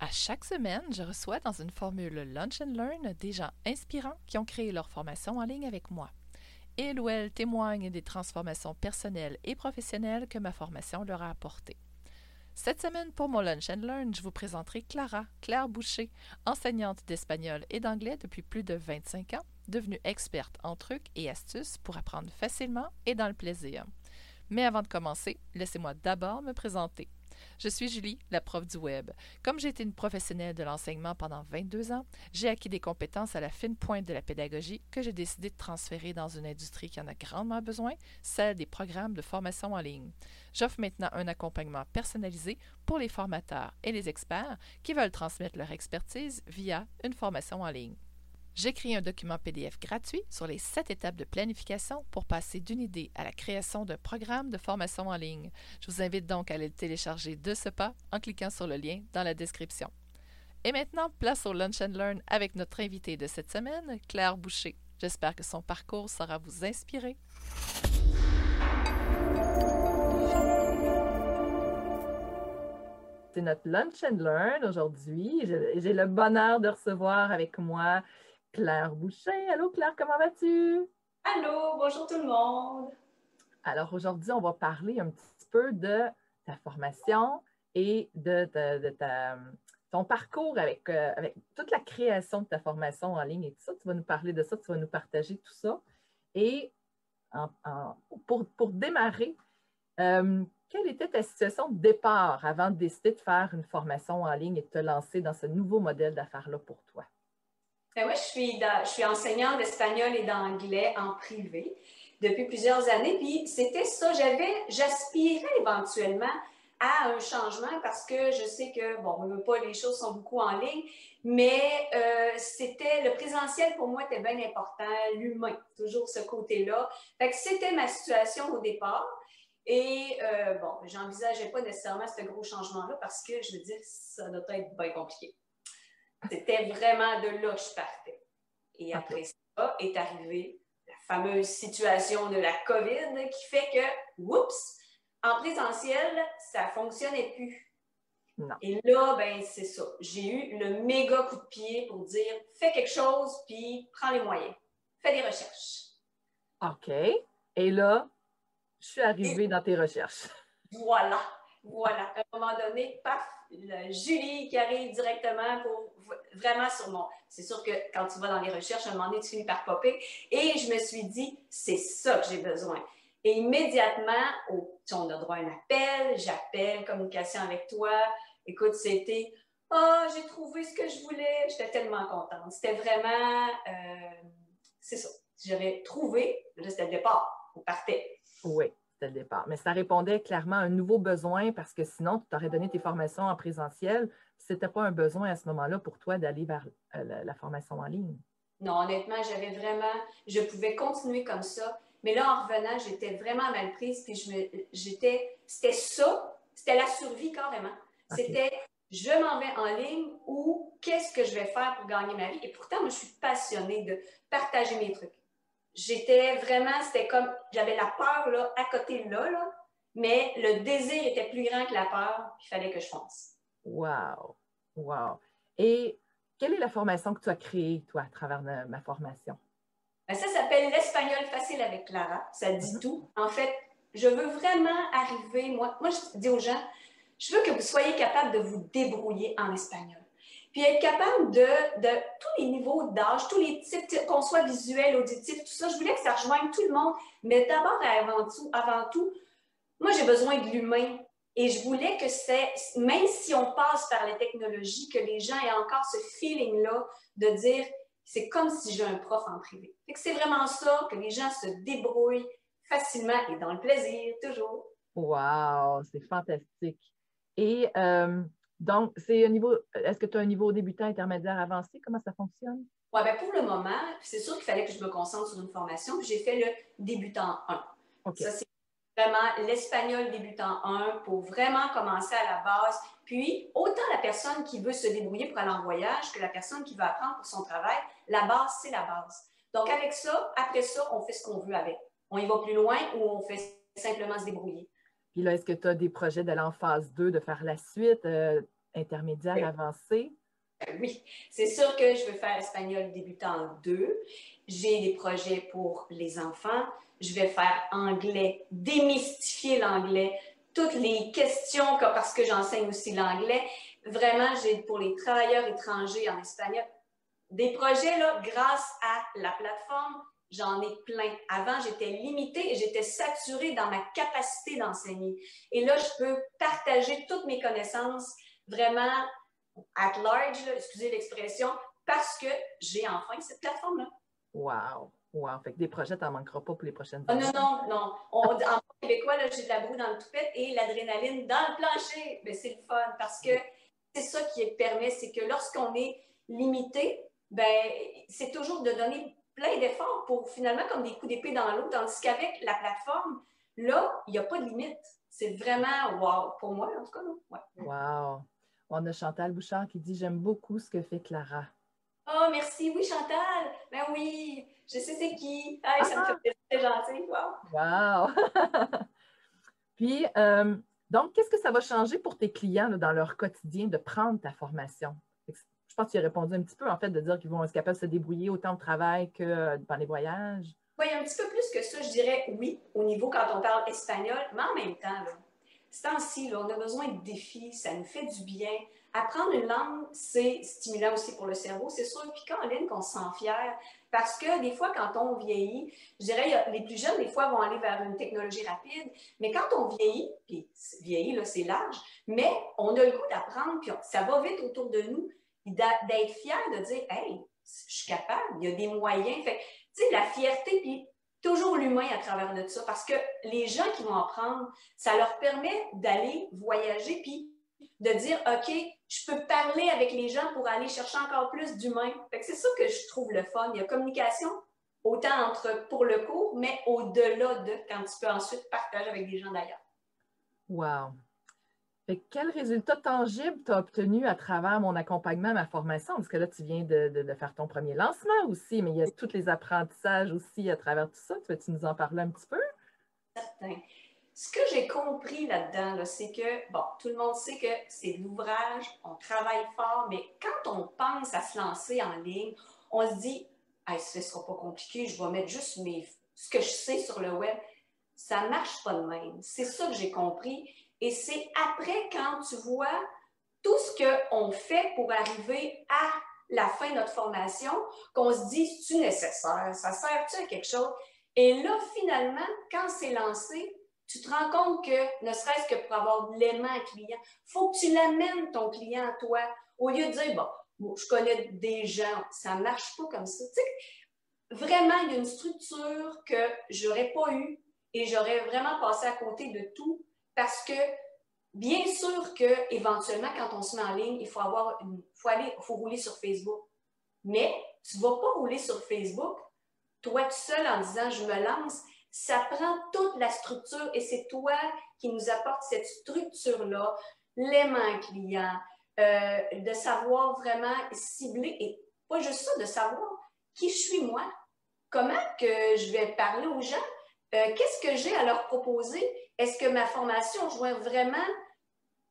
À chaque semaine, je reçois dans une formule Lunch and Learn des gens inspirants qui ont créé leur formation en ligne avec moi. Ils ou elles témoignent des transformations personnelles et professionnelles que ma formation leur a apportées. Cette semaine, pour mon Lunch and Learn, je vous présenterai Clara, Claire Boucher, enseignante d'espagnol et d'anglais depuis plus de 25 ans, devenue experte en trucs et astuces pour apprendre facilement et dans le plaisir. Mais avant de commencer, laissez-moi d'abord me présenter. Je suis Julie, la prof du web. Comme j'ai été une professionnelle de l'enseignement pendant 22 ans, j'ai acquis des compétences à la fine pointe de la pédagogie que j'ai décidé de transférer dans une industrie qui en a grandement besoin, celle des programmes de formation en ligne. J'offre maintenant un accompagnement personnalisé pour les formateurs et les experts qui veulent transmettre leur expertise via une formation en ligne. J'écris un document PDF gratuit sur les sept étapes de planification pour passer d'une idée à la création d'un programme de formation en ligne. Je vous invite donc à le télécharger de ce pas en cliquant sur le lien dans la description. Et maintenant, place au Lunch and Learn avec notre invitée de cette semaine, Claire Boucher. J'espère que son parcours saura vous inspirer. C'est notre Lunch and Learn aujourd'hui. J'ai le bonheur de recevoir avec moi Claire Boucher. Allô Claire, comment vas-tu? Allô, bonjour tout le monde. Alors aujourd'hui, on va parler un petit peu de ta formation et de, ton parcours avec, euh, avec, toute la création de ta formation en ligne et tout ça. Tu vas nous parler de ça, tu vas nous partager tout ça. Et pour, démarrer, euh, quelle était ta situation de départ avant de décider de faire une formation en ligne et de te lancer dans ce nouveau modèle d'affaires-là pour toi? Ben je suis, je suis enseignante d'espagnol et d'anglais en privé depuis plusieurs années. Puis c'était ça, j'avais, j'aspirais éventuellement à un changement parce que je sais que, bon, on veut pas, les choses sont beaucoup en ligne, mais euh, c'était, le présentiel pour moi était bien important, l'humain, toujours ce côté-là. Fait que c'était ma situation au départ. Et euh, bon, j'envisageais pas nécessairement ce gros changement-là parce que, je veux dire, ça doit être bien compliqué. C'était vraiment de là que je partais. Et après ça est arrivée la fameuse situation de la COVID qui fait que, oups, en présentiel, ça ne fonctionnait plus. Et là, ben, c'est ça. J'ai eu le méga coup de pied pour dire fais quelque chose, puis prends les moyens. Fais des recherches. OK. Et là, je suis arrivée dans tes recherches. Voilà. Voilà. À un moment donné, paf, Julie qui arrive directement pour vraiment sur mon. C'est sûr que quand tu vas dans les recherches, à un moment donné, tu finis par popper. Et je me suis dit, c'est ça que j'ai besoin. Et immédiatement, on a droit à un appel, j'appelle, communication avec toi. Écoute, c'était Oh, j'ai trouvé ce que je voulais. J'étais tellement contente. C'était vraiment. Euh, c'est ça. J'avais trouvé, là, c'était le départ. On partait. Oui le départ. Mais ça répondait clairement à un nouveau besoin parce que sinon, tu t'aurais donné tes formations en présentiel. Ce n'était pas un besoin à ce moment-là pour toi d'aller vers euh, la, formation en ligne. Non, honnêtement, j'avais vraiment, je pouvais continuer comme ça. Mais là, en revenant, j'étais vraiment mal prise. Puis je me, j'étais, c'était ça, c'était la survie carrément. C'était, je m'en vais en ligne ou qu'est-ce que je vais faire pour gagner ma vie? Et pourtant, moi, je suis passionnée de partager mes trucs j'étais vraiment, c'était comme, j'avais la peur là, à côté là, là, mais le désir était plus grand que la peur, il fallait que je fonce. Wow! Wow! Et quelle est la formation que tu as créée, toi, à travers ma formation? Ben, ça s'appelle l'espagnol facile avec Clara. Ça dit mm-hmm. tout. En fait, je veux vraiment arriver, moi, moi, je dis aux gens, je veux que vous soyez capable de vous débrouiller en espagnol puis être capable de, tous les niveaux d'âge, tous les types, qu'on soit visuel, auditif, tout ça. Je voulais que ça rejoigne tout le monde, mais d'abord et avant tout, avant tout, moi, j'ai besoin de l'humain. Et je voulais que c'est, même si on passe par les technologies, que les gens aient encore ce feeling-là de dire, c'est comme si j'ai un prof en privé. c'est vraiment ça, que les gens se débrouillent facilement et dans le plaisir, toujours. Wow, c'est fantastique. Et euh, donc, c'est un niveau. Est-ce que tu as un niveau débutant, intermédiaire, avancé? Comment ça fonctionne? Oui, bien pour le moment, c'est sûr qu'il fallait que je me concentre sur une formation, j'ai fait le débutant 1. Ça, c'est vraiment l'espagnol débutant 1 pour vraiment commencer à la base. Puis, autant la personne qui veut se débrouiller pour aller en voyage que la personne qui veut apprendre pour son travail, la base, c'est la base. Donc, avec ça, après ça, on fait ce qu'on veut avec. On y va plus loin ou on fait simplement se débrouiller. Puis là, est-ce que tu as des projets d'aller en phase 2, de faire la suite? Euh, intermédiaire, avancé? Ben oui, c'est sûr que je veux faire espagnol débutant 2. J'ai des projets pour les enfants. Je vais faire anglais, démystifier l'anglais, toutes les questions, parce que j'enseigne aussi l'anglais. Vraiment, j'ai pour les travailleurs étrangers en espagnol des projets, là, grâce à la plateforme, j'en ai plein. Avant, j'étais limitée et j'étais saturée dans ma capacité d'enseigner. Et là, je peux partager toutes mes connaissances vraiment at large, excusez l'expression, parce que j'ai enfin cette plateforme-là. Wow! Wow! Fait que des projets, t'en manqueras pas pour les prochaines années. non, non, non. en québécois, j'ai de la broue dans le toupette et l'adrénaline dans le plancher. Mais c'est le fun parce que c'est ça qui permet, c'est que lorsqu'on est limité, ben, c'est toujours de donner plein d'efforts pour finalement comme des coups d'épée dans l'eau, tandis qu'avec la plateforme, là, il n'y a pas de limite. C'est vraiment wow pour moi, en tout cas. Ouais. Wow! On a Chantal Bouchard qui dit J'aime beaucoup ce que fait Clara. Oh, merci. Oui, Chantal. Ben oui, je sais c'est qui. ça me fait plaisir, c'est gentil. Wow. Wow. Puis, euh, donc, qu'est-ce que ça va changer pour tes clients dans leur quotidien de prendre ta formation? Pense tu as répondu un petit peu, en fait, de dire qu'ils vont être capables de se débrouiller autant au travail que euh, dans les voyages? Oui, un petit peu plus que ça, je dirais oui, au niveau quand on parle espagnol, mais en même temps, ce temps-ci, on a besoin de défis, ça nous fait du bien. Apprendre une langue, c'est stimulant aussi pour le cerveau, c'est sûr. Puis quand ligne qu'on se sent fier, parce que des fois, quand on vieillit, je dirais, les plus jeunes, des fois, vont aller vers une technologie rapide, mais quand on vieillit, puis vieillit, c'est large, mais on a le goût d'apprendre, puis ça va vite autour de nous, d'être fier de dire, hey, je suis capable, il y a des moyens. Fait tu sais, la fierté, puis toujours l'humain à travers de ça, parce que les gens qui vont apprendre, ça leur permet d'aller voyager, puis de dire, OK, je peux parler avec les gens pour aller chercher encore plus d'humain. C'est ça que je trouve le fun. Il y a communication, autant entre pour le cours, mais au-delà de quand tu peux ensuite partager avec des gens d'ailleurs. Wow! Quel résultat tangible tu as obtenu à travers mon accompagnement, ma formation? Parce que là, tu viens de, faire ton premier lancement aussi, mais il y a tous les apprentissages aussi à travers tout ça. Tu veux-tu nous en parler un petit peu? Certain. Ce que j'ai compris là-dedans, c'est que, bon, tout le monde sait que c'est l'ouvrage, on travaille fort, mais quand on pense à se lancer en ligne, on se dit, ce ne sera pas compliqué, je vais mettre juste mes, ce que je sais sur le web. Ça ne marche pas de même. C'est ça que j'ai compris. Et c'est après, quand tu vois tout ce qu'on fait pour arriver à la fin de notre formation, qu'on se dit, c'est-tu nécessaire? Ça sert-tu à quelque chose? Et là, finalement, quand c'est lancé, tu te rends compte que, ne serait-ce que pour avoir l'aimant client, faut que tu l'amènes ton client à toi. Au lieu de dire, bon, je connais des gens, ça ne marche pas comme ça. Tu sais, vraiment, il y a une structure que je n'aurais pas eue et j'aurais vraiment passé à côté de tout parce que bien sûr que éventuellement, quand on se met en ligne, il faut avoir une, faut aller, faut rouler sur Facebook. Mais tu vas pas rouler sur Facebook, toi tout seul en disant je me lance. Ça prend toute la structure et c'est toi qui nous apporte cette structure-là, l'aimant client, euh, de savoir vraiment cibler et pas juste ça, de savoir qui je suis moi, comment que je vais parler aux gens, euh, qu'est-ce que j'ai à leur proposer? Est-ce que ma formation joint vraiment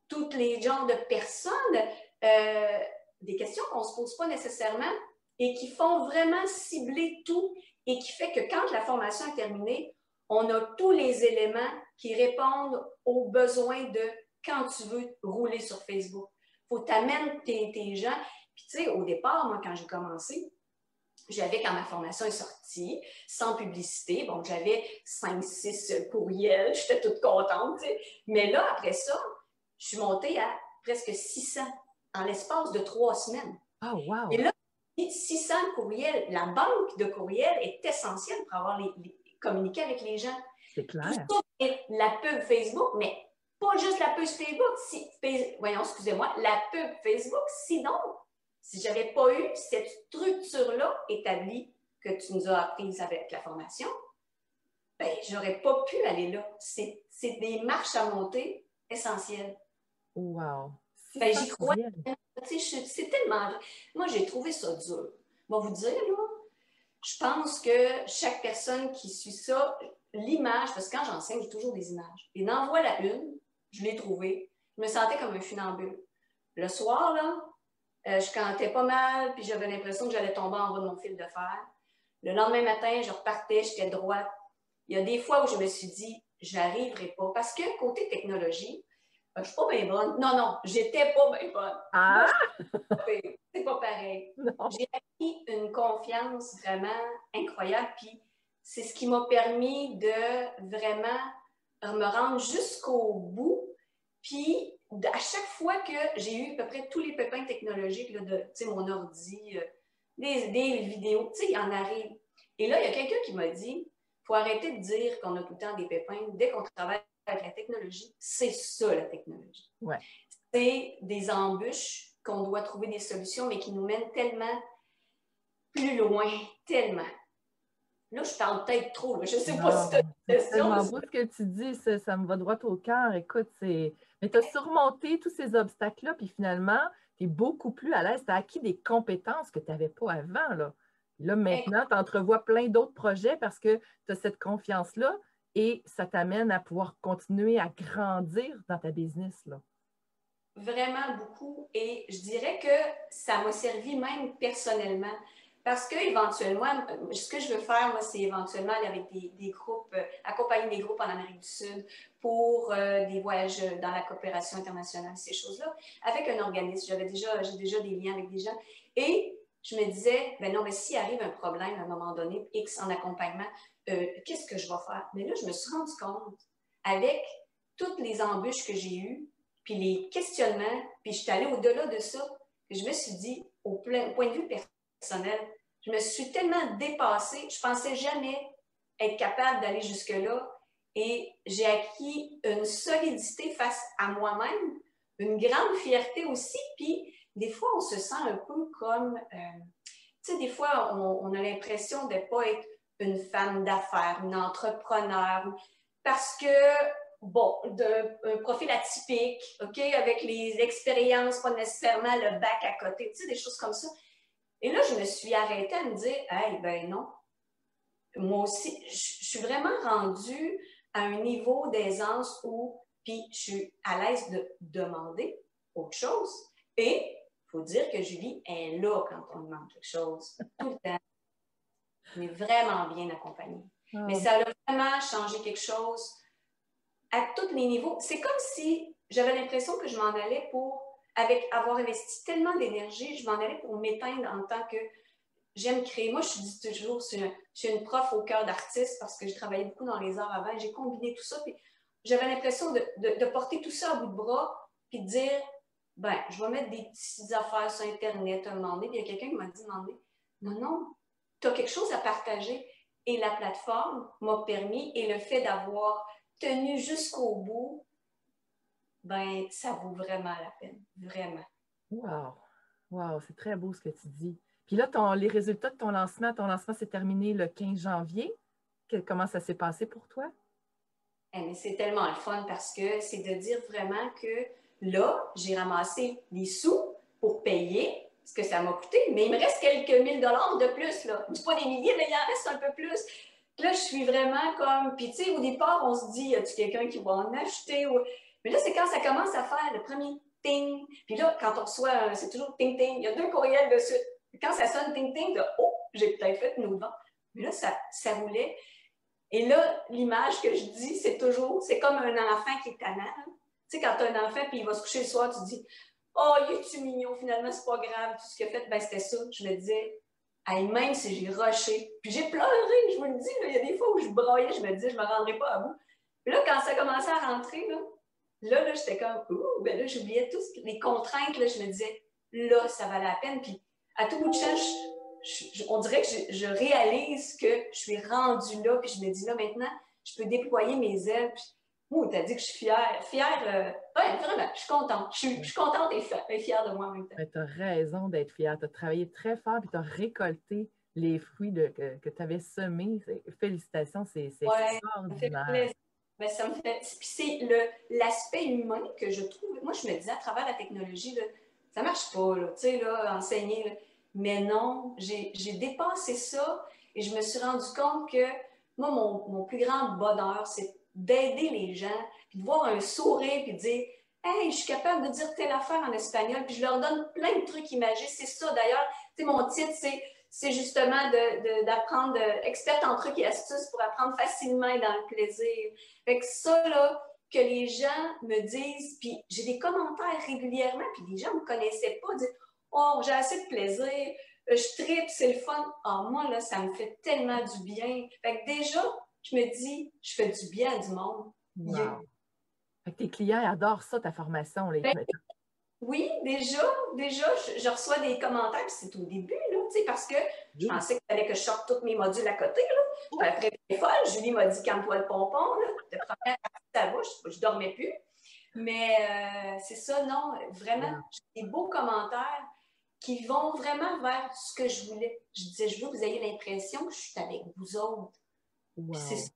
tous les genres de personnes? Euh, des questions qu'on ne se pose pas nécessairement et qui font vraiment cibler tout et qui fait que quand la formation est terminée, on a tous les éléments qui répondent aux besoins de quand tu veux rouler sur Facebook. Il faut t'amener tes, tes gens. Puis tu sais, au départ, moi, quand j'ai commencé, j'avais, quand ma formation est sortie, sans publicité, bon, j'avais 5-6 courriels, j'étais toute contente, mais là, après ça, je suis montée à presque 600 en l'espace de trois semaines. Oh, wow! Et là, 600 courriels, la banque de courriels est essentielle pour avoir les, communiquer avec les gens. C'est clair. la pub Facebook, mais pas juste la pub Facebook, si, voyons, excusez-moi, la pub Facebook, sinon, si je n'avais pas eu cette structure-là établie que tu nous as apprise avec la formation, ben, je n'aurais pas pu aller là. C'est des marches à monter essentielles. Wow! Ben, J'y crois. C'est tellement. Moi, j'ai trouvé ça dur. Je vais vous dire, là, je pense que chaque personne qui suit ça, l'image, parce que quand j'enseigne, j'ai toujours des images. Et n'en voilà une, je l'ai trouvée, je me sentais comme un funambule. Le soir, là, euh, je cantais pas mal, puis j'avais l'impression que j'allais tomber en bas de mon fil de fer. Le lendemain matin, je repartais, j'étais droite. Il y a des fois où je me suis dit, j'arriverai pas. Parce que côté technologie, je suis pas bien bonne. Non, non, j'étais pas bien bonne. Ah! C'est pas pareil. J'ai acquis une confiance vraiment incroyable, puis c'est ce qui m'a permis de vraiment me rendre jusqu'au bout. Puis, à chaque fois que j'ai eu à peu près tous les pépins technologiques, là, de mon ordi, euh, des, des, vidéos, tu sais, il en arrive. Et là, il y a quelqu'un qui m'a dit il faut arrêter de dire qu'on a tout le temps des pépins. Dès qu'on travaille avec la technologie, c'est ça la technologie. Ouais. C'est des embûches qu'on doit trouver des solutions, mais qui nous mènent tellement plus loin, tellement. Là, je parle peut-être trop. Je ne sais pas si tu as une question. Ce que tu dis, ça, me va droit au cœur. Écoute, c'est. Mais tu as surmonté tous ces obstacles-là, puis finalement, tu es beaucoup plus à l'aise. Tu as acquis des compétences que tu n'avais pas avant. Là, là maintenant, tu entrevois plein d'autres projets parce que tu as cette confiance-là et ça t'amène à pouvoir continuer à grandir dans ta business. Là. Vraiment beaucoup. Et je dirais que ça m'a servi même personnellement. Parce qu'éventuellement, euh, ce que je veux faire, moi, c'est éventuellement aller avec des, groupes, euh, accompagner des groupes en Amérique du Sud pour euh, des voyages dans la coopération internationale, ces choses-là, avec un organisme. J'avais déjà, j'ai déjà des liens avec des gens. Et je me disais, ben non, mais s'il arrive un problème à un moment donné, X en accompagnement, qu'est-ce que je vais faire? Mais là, je me suis rendu compte, avec toutes les embûches que j'ai eues, puis les questionnements, puis je suis allée au-delà de ça, que je me suis dit, au point de vue personnel, je me suis tellement dépassée, je pensais jamais être capable d'aller jusque-là. Et j'ai acquis une solidité face à moi-même, une grande fierté aussi, puis des fois, on se sent un peu comme, euh, tu sais, des fois, on, a l'impression de ne pas être une femme d'affaires, une entrepreneur, parce que, bon, d'un profil atypique, OK, avec les expériences, pas nécessairement le bac à côté, tu sais, des choses comme ça. Suis arrêtée à me dire, hey, ben non, moi aussi, je suis vraiment rendue à un niveau d'aisance où, puis je suis à l'aise de demander autre chose. Et il faut dire que Julie est là quand on demande quelque chose, tout le temps. On est vraiment bien accompagnée. Ah. Mais ça a vraiment changé quelque chose à tous les niveaux. C'est comme si j'avais l'impression que je m'en allais pour avec avoir investi tellement d'énergie, je m'en allais pour m'éteindre en tant que j'aime créer. Moi, je dis toujours, je suis une prof au cœur d'artiste parce que j'ai travaillé beaucoup dans les arts avant. J'ai combiné tout ça. Puis j'avais l'impression de, porter tout ça à bout de bras puis de dire, ben, je vais mettre des petites affaires sur Internet un moment donné. Puis il y a quelqu'un qui m'a dit, non, non, tu as quelque chose à partager. Et la plateforme m'a permis, et le fait d'avoir tenu jusqu'au bout, ben, ça vaut vraiment la peine, vraiment. Wow! Wow, c'est très beau ce que tu dis. Puis là, ton, les résultats de ton lancement, ton lancement s'est terminé le 15 janvier. comment ça s'est passé pour toi? Eh, c'est tellement le fun parce que c'est de dire vraiment que là, j'ai ramassé des sous pour payer ce que ça m'a coûté, mais il me reste quelques mille dollars de plus. Là. Je dis pas des milliers, mais il en reste un peu plus. Là, je suis vraiment comme. Puis, tu sais, au départ, on se dit, y a-tu quelqu'un qui va en acheter? Mais là, c'est quand ça commence à faire le premier ting. Puis là, quand on reçoit, c'est toujours ting ting. Il y a deux courriels dessus. Quand ça sonne ting ting, de oh, j'ai peut-être fait une autre Mais là, ça, ça roulait. Et là, l'image que je dis, c'est toujours, c'est comme un enfant qui est tannant. Tu sais, quand tu as un enfant puis il va se coucher le soir, tu te dis Oh, il est-tu mignon, finalement, c'est pas grave, tout ce qu'il a fait, ben c'était ça. Je me disais, hey, même si j'ai rushé, puis j'ai pleuré, je vous le dis, il y a des fois où je broyais, je me disais, je me rendrai pas à bout. Puis là, quand ça commençait à rentrer, là, Là, là j'étais comme, ouh, ben là, j'oubliais toutes les contraintes. Là, je me disais, là, ça valait la peine. Puis, à tout bout de champ, on dirait que je, réalise que je suis rendue là. Puis, je me dis, là, maintenant, je peux déployer mes ailes. Puis, oh, t'as dit que je suis fière. Fière, euh, ouais, vraiment, je suis contente. Je suis, contente et, fière de moi en même temps. Tu as raison d'être fière. Tu as travaillé très fort puis tu as récolté les fruits de, que, tu avais semés. Félicitations, c'est ouais, extraordinaire. Ben, ça me fait. Puis c'est l'aspect humain que je trouve. Moi, je me disais à travers la technologie, là, ça marche pas, tu sais, là, enseigner. Mais non, j'ai dépassé ça et je me suis rendu compte que moi, mon, mon plus grand bonheur, c'est d'aider les gens, puis de voir un sourire, puis de dire Hey, je suis capable de dire telle affaire en espagnol, puis je leur donne plein de trucs imagés. C'est ça d'ailleurs. Tu sais, mon titre, c'est c'est justement d'apprendre, de, experte en trucs et astuces pour apprendre facilement et dans le plaisir. Fait que ça, là, que les gens me disent, puis j'ai des commentaires régulièrement, puis les gens ne me connaissaient pas, disent Oh, j'ai assez de plaisir, euh, je tripe, c'est le fun. Ah, moi, là, ça me fait tellement du bien. Fait que déjà, je me dis, je fais du bien à du monde. Wow. Fait que tes clients adorent ça, ta formation. Les... Ben, oui, déjà, déjà, je, reçois des commentaires, puis c'est au début, tu sais, parce que je pensais qu'il fallait que je sorte tous mes modules à côté, là. Après, folle, Julie m'a dit calme-toi le pompon, là. De première à bouche, je, je dormais plus. Mais euh, c'est ça, non, vraiment, j'ai des beaux commentaires qui vont vraiment vers ce que je voulais. Je disais, je veux que vous ayez l'impression que je suis avec vous autres. C'est ça.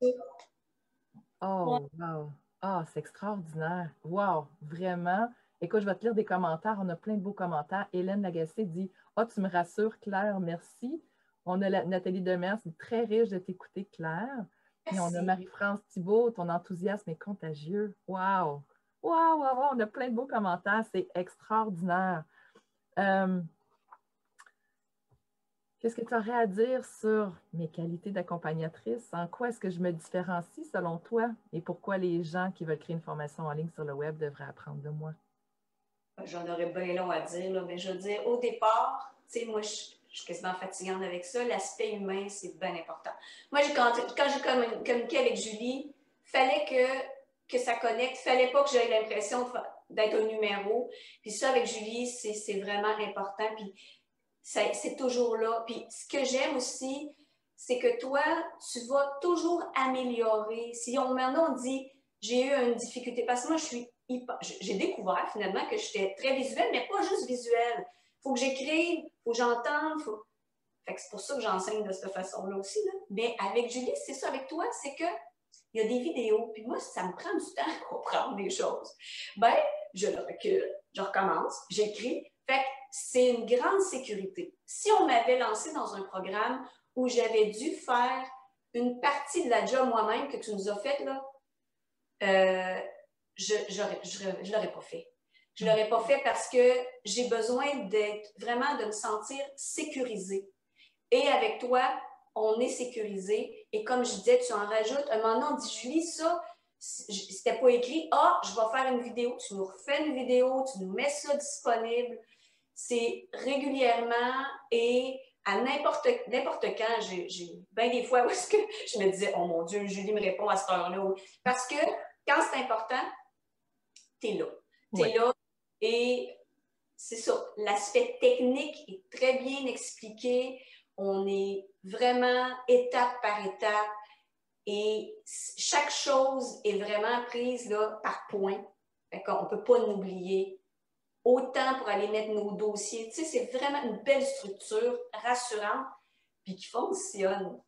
Oh, wow. Ah, c'est extraordinaire. Wow, vraiment. Écoute, je vais te lire des commentaires. On a plein de beaux commentaires. Hélène Lagacé dit Ah, tu me rassures, Claire, merci. On a Nathalie Demers, c'est très riche de t'écouter, Claire. Et on a Marie-France Thibault, ton enthousiasme est contagieux. Wow! Wow, wow, wow! On a plein de beaux commentaires. C'est extraordinaire. Euh, qu'est-ce que tu aurais à dire sur mes qualités d'accompagnatrice? En quoi est-ce que je me différencie selon toi? Et pourquoi les gens qui veulent créer une formation en ligne sur le web devraient apprendre de moi? J'en aurais bien long à dire, mais je veux dire, au départ, tu sais, moi, je, suis quasiment fatigante avec ça. L'aspect humain, c'est bien important. Moi, quand, quand j'ai communiqué avec Julie, fallait que, que ça connecte, fallait pas que j'aie l'impression d'être un numéro. Puis ça, avec Julie, c'est vraiment important. Puis c'est toujours là. Puis ce que j'aime aussi, c'est que toi, tu vas toujours améliorer. Si on maintenant dit j'ai eu une difficulté, parce que moi, je suis j'ai découvert finalement que j'étais très visuelle, mais pas juste visuelle. Il faut que j'écrive, il faut que j'entende. Faut... c'est pour ça que j'enseigne de cette façon-là aussi. Mais avec Julie, c'est ça, avec toi, c'est que il y a des vidéos, puis moi, ça me prend du temps à comprendre des choses. Ben, je le recule, je recommence, j'écris. Fait que c'est une grande sécurité. Si on m'avait lancé dans un programme où j'avais dû faire une partie de la job moi-même que tu nous as faite, là, euh, je ne l'aurais pas fait. Je ne l'aurais pas fait parce que j'ai besoin d'être vraiment de me sentir sécurisée. Et avec toi, on est sécurisé. Et comme je disais, tu en rajoutes. Un moment donné, on dit Julie, ça, c'était pas écrit. Ah, je vais faire une vidéo. Tu nous refais une vidéo, tu nous mets ça disponible. C'est régulièrement et à n'importe quand, j'ai bien des fois où que je me disais, oh mon Dieu, Julie me répond à cette heure-là. Parce que quand c'est important, tu es là. Tu es là et c'est ça. L'aspect technique est très bien expliqué. On est vraiment étape par étape et chaque chose est vraiment prise là, par point. On ne peut pas l'oublier. Autant pour aller mettre nos dossiers. Tu sais, c'est vraiment une belle structure rassurante puis qui fonctionne.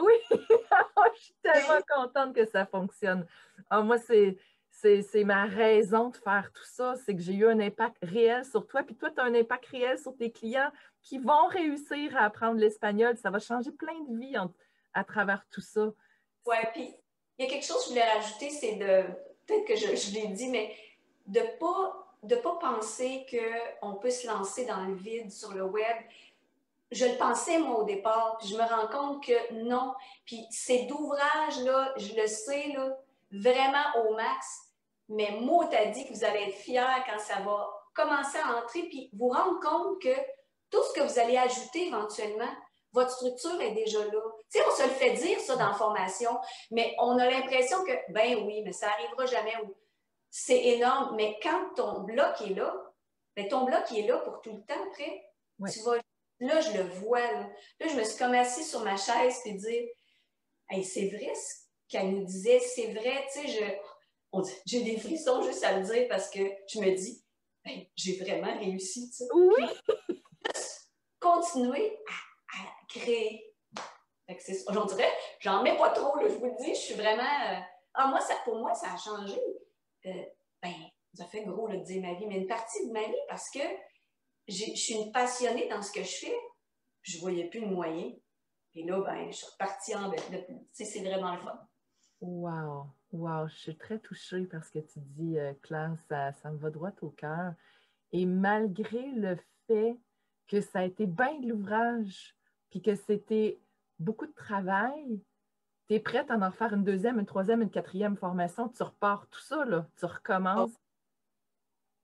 Oui, je suis tellement contente que ça fonctionne. Ah, moi, c'est c'est ma raison de faire tout ça, c'est que j'ai eu un impact réel sur toi, puis toi, tu as un impact réel sur tes clients qui vont réussir à apprendre l'espagnol. Ça va changer plein de vies à travers tout ça. Oui, puis il y a quelque chose que je voulais rajouter, c'est de, peut-être que je, l'ai dit, mais de ne pas, de pas penser qu'on peut se lancer dans le vide sur le web. Je le pensais, moi, au départ, je me rends compte que non. Puis ces ouvrages-là, je le sais, là, vraiment au max, mais moi, t'as dit que vous allez être fiers quand ça va commencer à entrer, puis vous rendre compte que tout ce que vous allez ajouter éventuellement, votre structure est déjà là. Tu sais, on se le fait dire, ça, dans la formation, mais on a l'impression que, ben oui, mais ça n'arrivera jamais. C'est énorme, mais quand ton bloc est là, ben ton bloc est là pour tout le temps après. Tu vas, là, je le vois. Là. je me suis comme assise sur ma chaise et dire, hey, c'est vrai ce qu'elle nous disait, c'est vrai, tu sais, je j'ai des frissons juste à le dire parce que je me dis, ben, j'ai vraiment réussi. Tu Oui. continuer à, créer. J'en dirais, j'en mets pas trop, je vous le dis, je suis vraiment. Euh, ah, moi, ça, pour moi, ça a changé. Euh, ben, ça fait gros de dire ma vie, mais une partie de ma vie parce que je suis une passionnée dans ce que je fais. Je voyais plus de moyens. Et là, ben, je suis repartie en bête. C'est vraiment le fun. Wow, wow, je suis très touchée par ce que tu dis, euh, Claire, ça, ça me va droit au cœur. Et malgré le fait que ça a été bien de l'ouvrage, puis que c'était beaucoup de travail, tu es prête à en faire une deuxième, une troisième, une quatrième formation, tu repars tout ça, là. Tu recommences,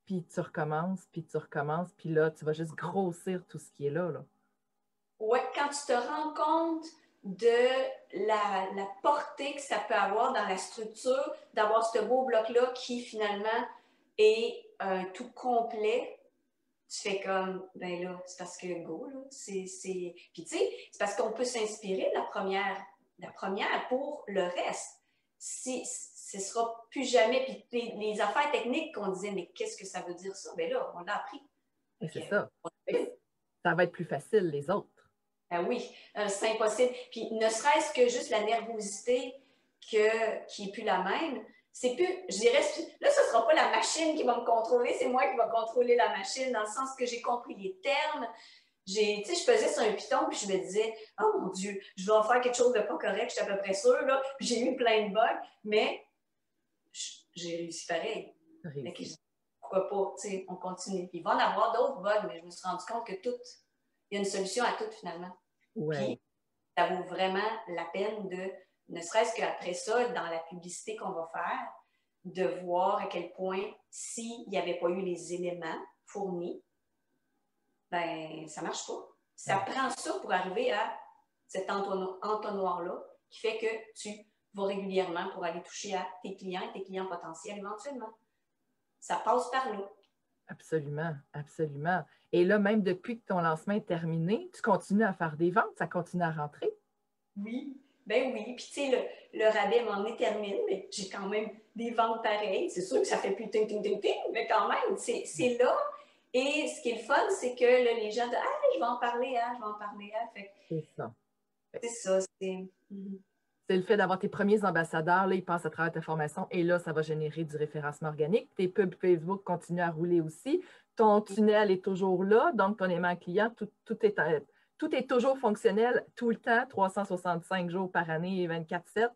puis tu recommences, puis tu recommences, puis là, tu vas juste grossir tout ce qui est là. là. Oui, quand tu te rends compte de la, la, portée que ça peut avoir dans la structure, d'avoir ce beau bloc-là qui finalement est un tout complet, tu fais comme, ben là, c'est parce que go, là, c'est... Puis tu sais, c'est parce qu'on peut s'inspirer de la première, la première pour le reste. Si, ce sera plus jamais, puis les, affaires techniques qu'on disait, mais qu'est-ce que ça veut dire ça? Ben là, on l'a appris. C'est ça. Ça va être plus facile, les autres. Ben oui, euh, c'est impossible. Puis ne serait-ce que juste la nervosité que, qui n'est plus la même, c'est plus, je dirais, là, ce ne sera pas la machine qui va me contrôler, c'est moi qui va contrôler la machine, dans le sens que j'ai compris les termes. J'ai, je faisais sur un piton, puis je me disais, oh mon Dieu, je vais en faire quelque chose de pas correct, je suis à peu près sûre, là. Puis j'ai eu plein de bugs, mais j'ai réussi pareil. pourquoi pas, tu sais, on continue. Il va en avoir d'autres bugs, mais je me suis rendu compte que tout, il y a une solution à tout finalement. Ouais. ça vaut vraiment la peine de ne serait-ce qu'après ça, dans la publicité qu'on va faire, de voir à quel point, s'il n'y avait pas eu les éléments fournis, ben ça ne marche pas. Ça prend ça pour arriver à cet entonnoir-là qui fait que tu vas régulièrement pour aller toucher à tes clients et tes clients potentiels éventuellement. Ça passe par là. Absolument, absolument. Et là, même depuis que ton lancement est terminé, tu continues à faire des ventes, ça continue à rentrer? Oui, ben oui, puis tu sais, le, le, rabais m'en est terminé, mais j'ai quand même des ventes pareilles. C'est sûr que ça fait plus ting, ting, ting, ting, mais quand même, c'est là. Et ce qui est le fun, c'est que là, les gens disent Ah, je vais en parler, ah, je vais en parler. Ah. C'est ça. C'est ça, c'est. Mhm. C'est le fait d'avoir tes premiers ambassadeurs, là, ils passent à travers ta formation et là, ça va générer du référencement organique. Tes pubs Facebook continuent à rouler aussi. Ton tunnel est toujours là, donc ton aimant client, tout, tout est tout est toujours fonctionnel tout le temps, 365 jours par année et 24-7.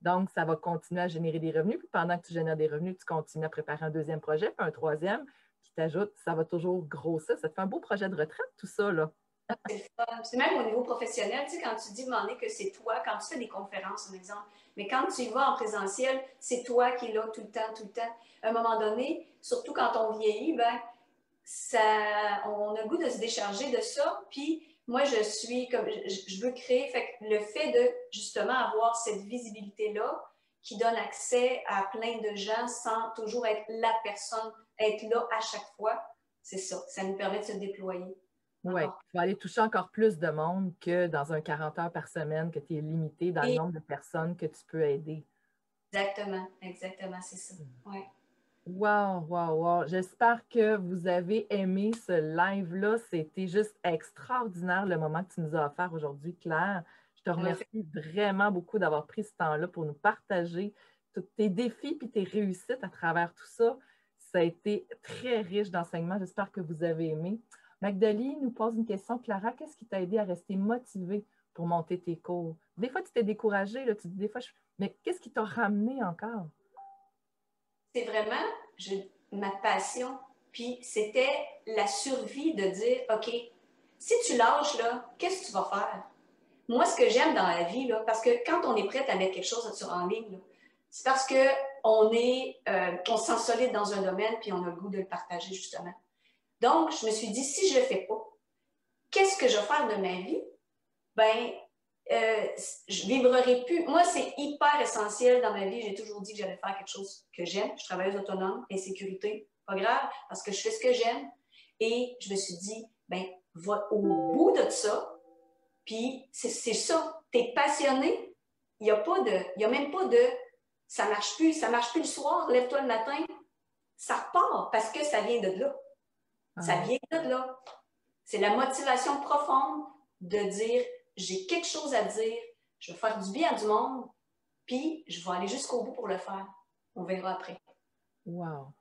Donc, ça va continuer à générer des revenus. Puis pendant que tu génères des revenus, tu continues à préparer un deuxième projet, puis un troisième qui t'ajoute. Ça va toujours grossir. Ça te fait un beau projet de retraite, tout ça, là. C'est même au niveau professionnel, tu sais, quand tu dis, demander que c'est toi, quand tu fais des conférences, par exemple, mais quand tu y vas en présentiel, c'est toi qui es là tout le temps, tout le temps. À un moment donné, surtout quand on vieillit, ben, ça, on a le goût de se décharger de ça, puis moi, je suis comme, je, veux créer, fait le fait de justement avoir cette visibilité-là qui donne accès à plein de gens sans toujours être la personne, être là à chaque fois, c'est ça. Ça nous permet de se déployer. Oui, tu vas aller toucher encore plus de monde que dans un 40 heures par semaine, que tu es limité dans le nombre de personnes que tu peux aider. Exactement, exactement, c'est ça. Mm. Ouais. Wow, wow, wow. J'espère que vous avez aimé ce live-là. C'était juste extraordinaire le moment que tu nous as offert aujourd'hui, Claire. Je te remercie vraiment beaucoup d'avoir pris ce temps-là pour nous partager tous tes défis et tes réussites à travers tout ça. Ça a été très riche d'enseignements. J'espère que vous avez aimé. Magdalie nous pose une question. Clara, qu'est-ce qui t'a aidé à rester motivée pour monter tes cours? Des fois, tu t'es découragée, là, tu dis des fois, mais qu'est-ce qui t'a ramené encore? C'est vraiment ma passion. Puis c'était la survie de dire, OK, si tu lâches, là, qu'est-ce que tu vas faire? Moi, ce que j'aime dans la vie, là, parce que quand on est prête à mettre quelque chose sur en ligne, c'est parce qu'on est, euh, on se solide dans un domaine, puis on a le goût de le partager, justement. Donc, je me suis dit, si je ne le fais pas, qu'est-ce que je vais faire de ma vie? Ben, euh, je vibrerai plus. Moi, c'est hyper essentiel dans ma vie. J'ai toujours dit que j'allais faire quelque chose que j'aime. Je travaille autonome, insécurité, pas grave, parce que je fais ce que j'aime. Et je me suis dit, ben, va au bout de ça. Puis, c'est ça. Tu es passionné. Il n'y a pas de, il y a même pas de, ça marche plus, ça marche plus le soir, lève-toi le matin. Ça repart parce que ça vient de là. Ça ah. vient de là. C'est la motivation profonde de dire, j'ai quelque chose à dire, je vais faire du bien à du monde, puis je vais aller jusqu'au bout pour le faire. On verra après. Wow.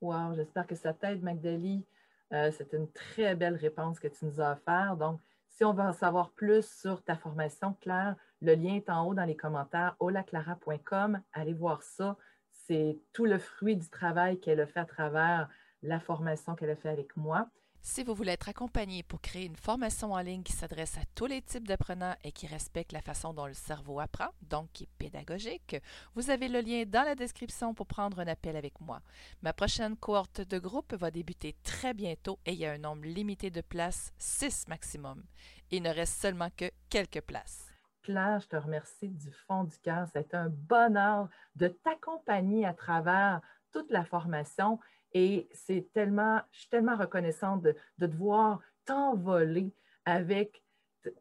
Wow, j'espère que ça t'aide, Magdalie. Euh, c'est une très belle réponse que tu nous as offerte. Donc, Si on veut en savoir plus sur ta formation, Claire, le lien est en haut dans les commentaires, olaclara.com. Allez voir ça. C'est tout le fruit du travail qu'elle a fait à travers la formation qu'elle a fait avec moi. Si vous voulez être accompagné pour créer une formation en ligne qui s'adresse à tous les types d'apprenants et qui respecte la façon dont le cerveau apprend, donc qui est pédagogique, vous avez le lien dans la description pour prendre un appel avec moi. Ma prochaine cohorte de groupe va débuter très bientôt et il y a un nombre limité de places, 6 maximum. Il ne reste seulement que quelques places. Claire, je te remercie du fond du cœur. C'est un bonheur de t'accompagner à travers toute la formation et c'est tellement, je suis tellement reconnaissante de, te voir t'envoler avec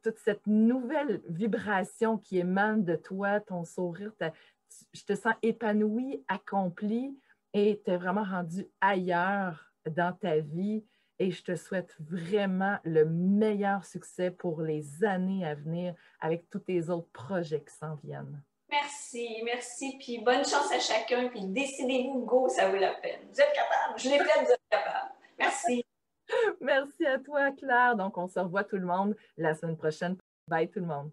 toute cette nouvelle vibration qui émane de toi, ton sourire. Je te sens épanouie, accomplie et tu es vraiment rendu ailleurs dans ta vie. Et je te souhaite vraiment le meilleur succès pour les années à venir avec tous tes autres projets qui s'en viennent. Merci, merci. Puis bonne chance à chacun. Puis décidez-vous, go, ça vaut la peine. Vous êtes capable. Je l'ai fait, vous êtes capable. Merci. merci à toi, Claire. Donc, on se revoit tout le monde la semaine prochaine. Bye tout le monde.